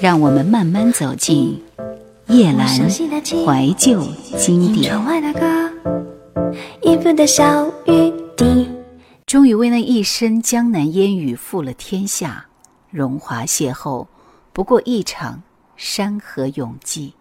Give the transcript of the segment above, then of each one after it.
让我们慢慢走进夜阑怀旧经典。终于为那一身江南烟雨负了天下，荣华邂逅不过一场山河永寂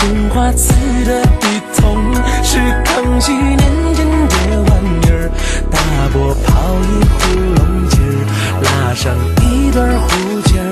青花瓷的笔筒，是康熙年间的玩意儿。大伯泡一壶龙井，拉上一段胡琴儿。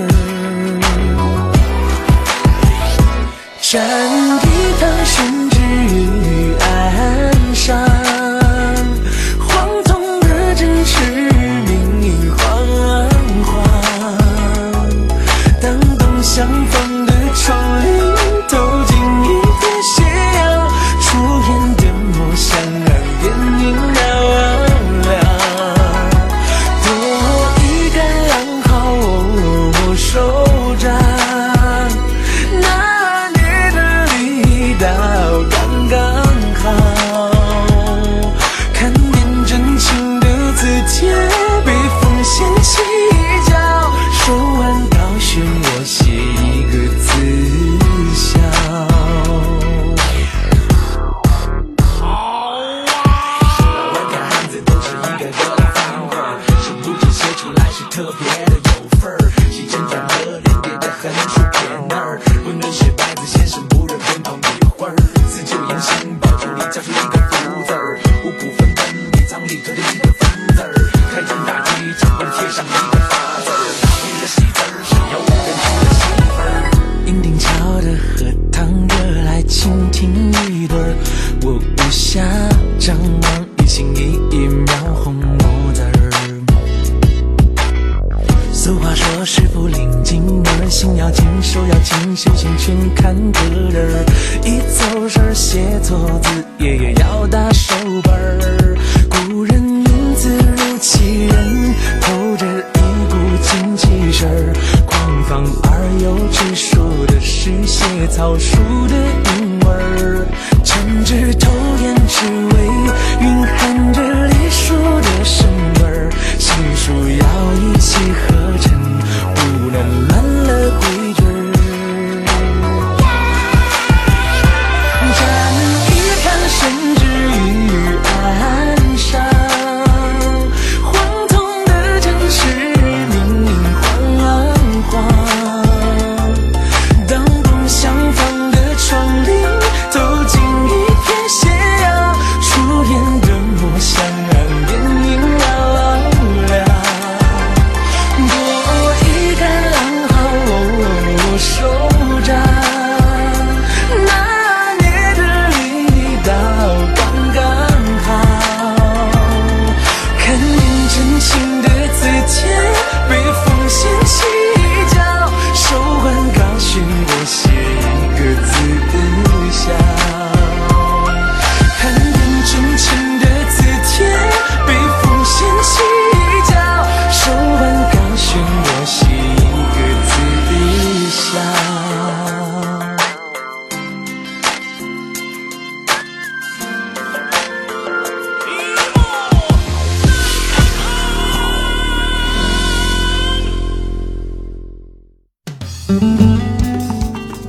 寂。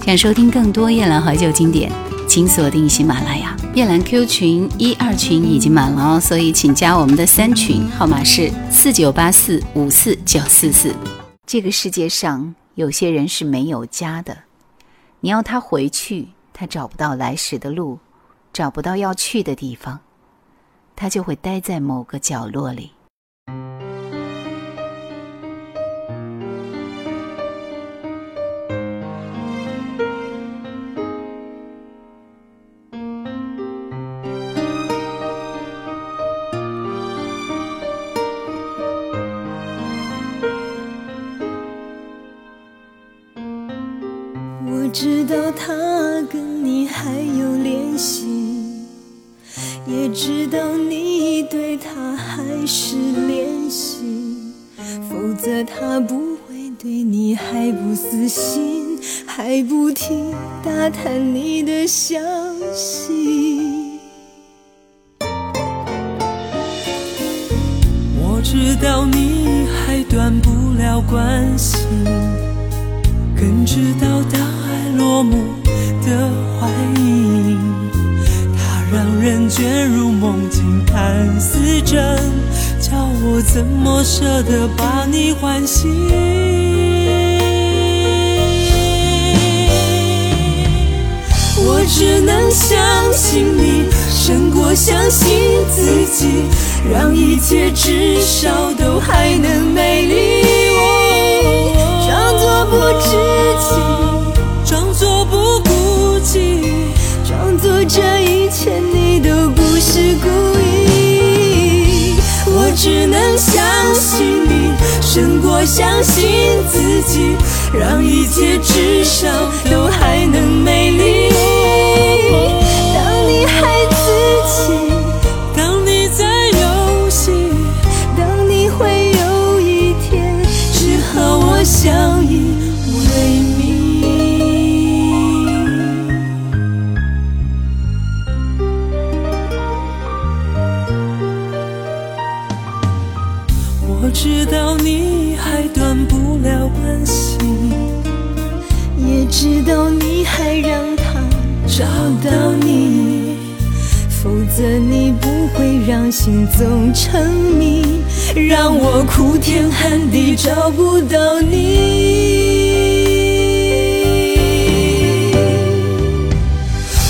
想收听更多夜兰怀旧经典，请锁定喜马拉雅。夜兰 Q 群一二群已经满了哦，所以请加我们的三群，号码是四九八四五四九四四。这个世界上有些人是没有家的，你要他回去。他找不到来时的路，找不到要去的地方，他就会待在某个角落里。否则他不会对你还不死心，还不停打探你的消息。我知道你还断不了关系，更知道当爱。落幕的怀疑，它让人卷入梦境，看似真，要我怎么舍得把你唤醒？我只能相信你，胜过相信自己，让一切至少都还能美丽。我相信自己，让一切至少都还能美丽。找不到你。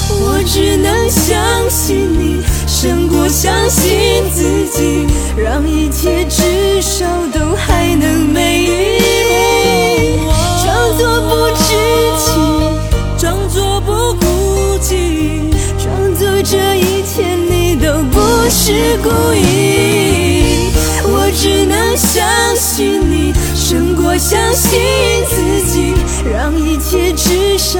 我只能相信你。胜过相信自己，让一切至少都相信自己，让一切至少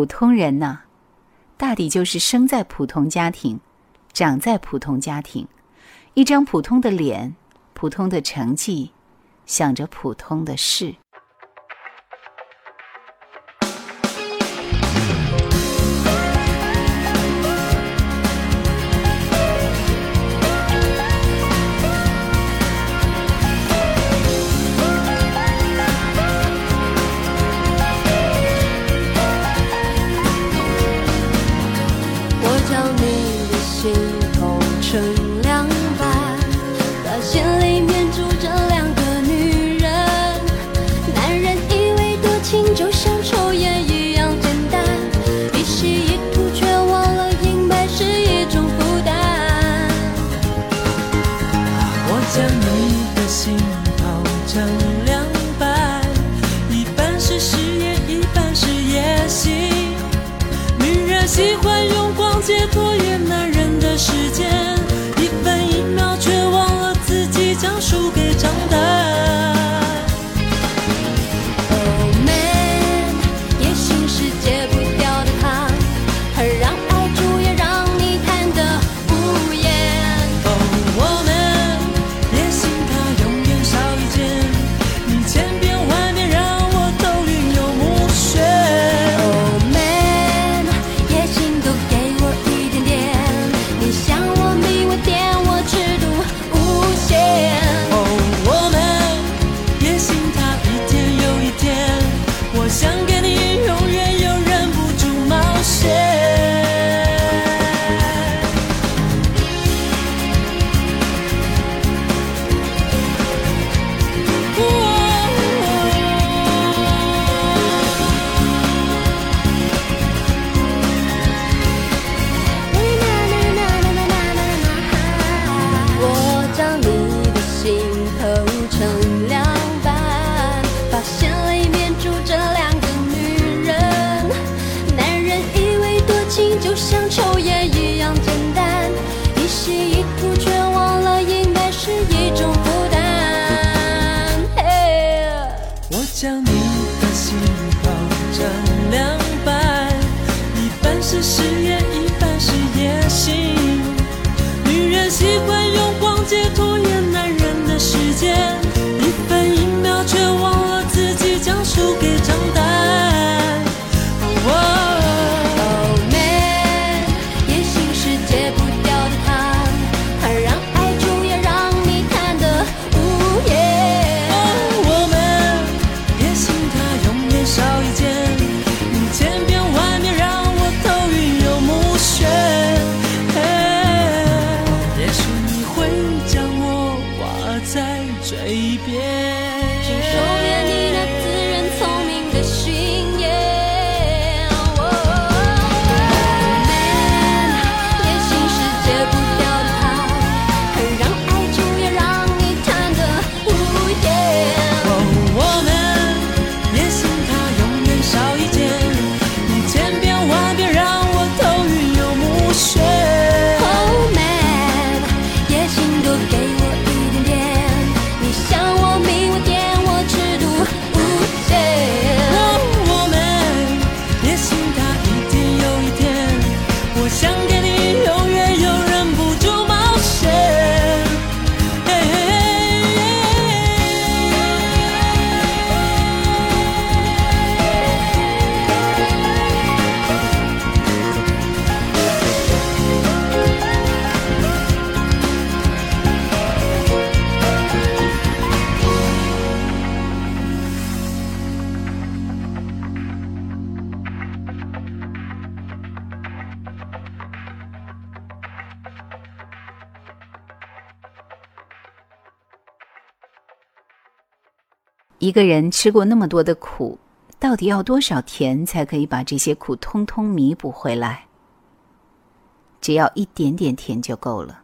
普通人呐，大抵就是生在普通家庭，长在普通家庭，一张普通的脸，普通的成绩，想着普通的事。就像她习惯用逛街拖延男人的时间。一个人吃过那么多的苦到底要多少甜才可以把这些苦通通弥补回来？只要一点点甜就够了。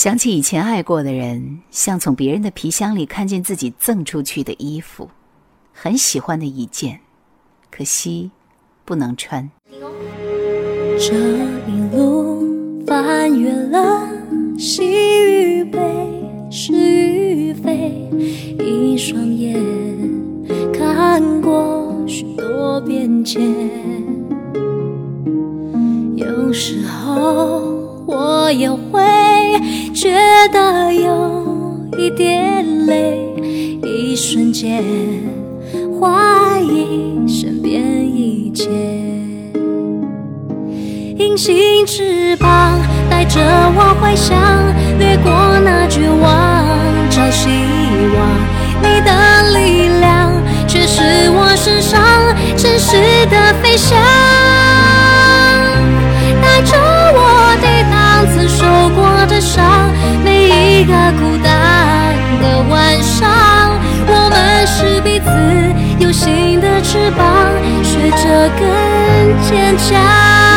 想起以前爱过的人，像从别人的皮箱里看见自己赠出去的衣服，很喜欢的一件，可惜不能穿。这一路翻越了喜与悲，是与非，一双眼看过许多变迁。有时候我也会觉得有一点累，一瞬间怀疑身边一切。隐形翅膀带着我回想，掠过那绝望，找希望。你的力量却是我身上真实的飞翔，新的翅膀，学着更坚强。